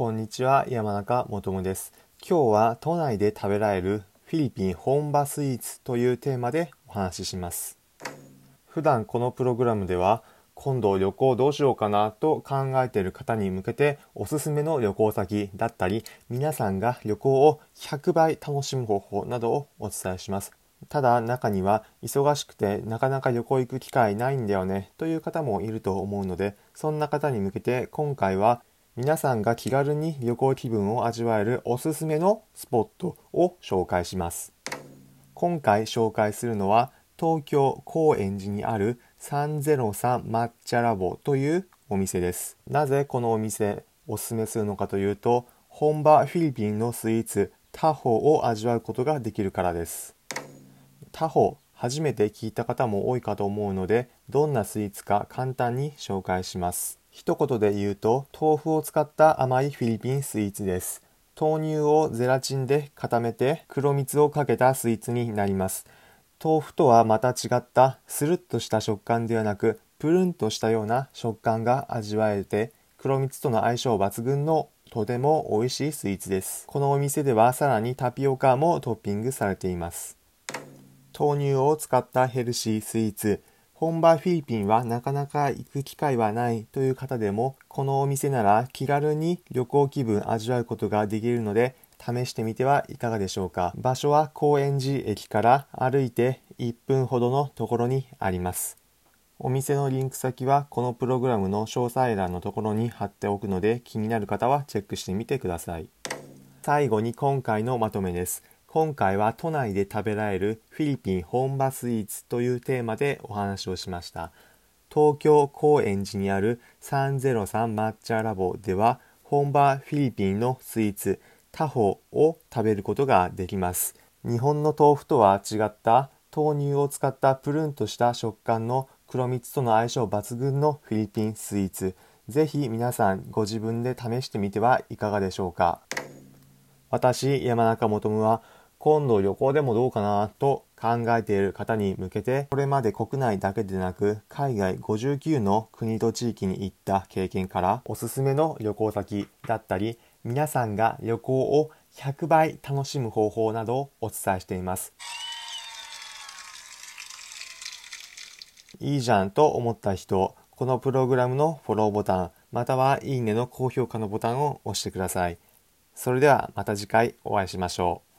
こんにちは山中もとです。今日は都内で食べられるフィリピン本場スイーツというテーマでお話しします。普段このプログラムでは今度旅行どうしようかなと考えている方に向けておすすめの旅行先だったり皆さんが旅行を100倍楽しむ方法などをお伝えします。ただ中には忙しくてなかなか旅行行く機会ないんだよねという方もいると思うのでそんな方に向けて今回は皆さんが気軽に旅行気分を味わえるおすすめのスポットを紹介します。今回紹介するのは東京高円寺にある303抹茶ラボというお店です。なぜこのお店おすすめするのかというと本場フィリピンのスイーツタホを味わうことができるからです。他方初めて聞いた方も多いかと思うのでどんなスイーツか簡単に紹介します。一言で言うと豆腐を使った甘いフィリピンスイーツです。豆乳をゼラチンで固めて黒蜜をかけたスイーツになります。豆腐とはまた違ったスルッとした食感ではなくプルンとしたような食感が味わえて黒蜜との相性抜群のとても美味しいスイーツです。このお店ではさらにタピオカもトッピングされています。豆乳を使ったヘルシースイーツ。本場フィリピンはなかなか行く機会はないという方でもこのお店なら気軽に旅行気分味わうことができるので試してみてはいかがでしょうか。場所は高円寺駅から歩いて1分ほどのところにあります。お店のリンク先はこのプログラムの詳細欄のところに貼っておくので気になる方はチェックしてみてください。最後に今回のまとめです。今回は都内で食べられるフィリピン本場スイーツというテーマでお話をしました。東京高円寺にある303抹茶ラボでは本場フィリピンのスイーツタホを食べることができます。日本の豆腐とは違った豆乳を使ったプルンとした食感の黒蜜との相性抜群のフィリピンスイーツ。ぜひ皆さんご自分で試してみてはいかがでしょうか。私山中もとむは今度旅行でもどうかなと考えている方に向けてこれまで国内だけでなく海外59の国と地域に行った経験からおすすめの旅行先だったり皆さんが旅行を100倍楽しむ方法などをお伝えしています。いいじゃんと思った人このプログラムのフォローボタンまたはいいねの高評価のボタンを押してください。それではまた次回お会いしましょう。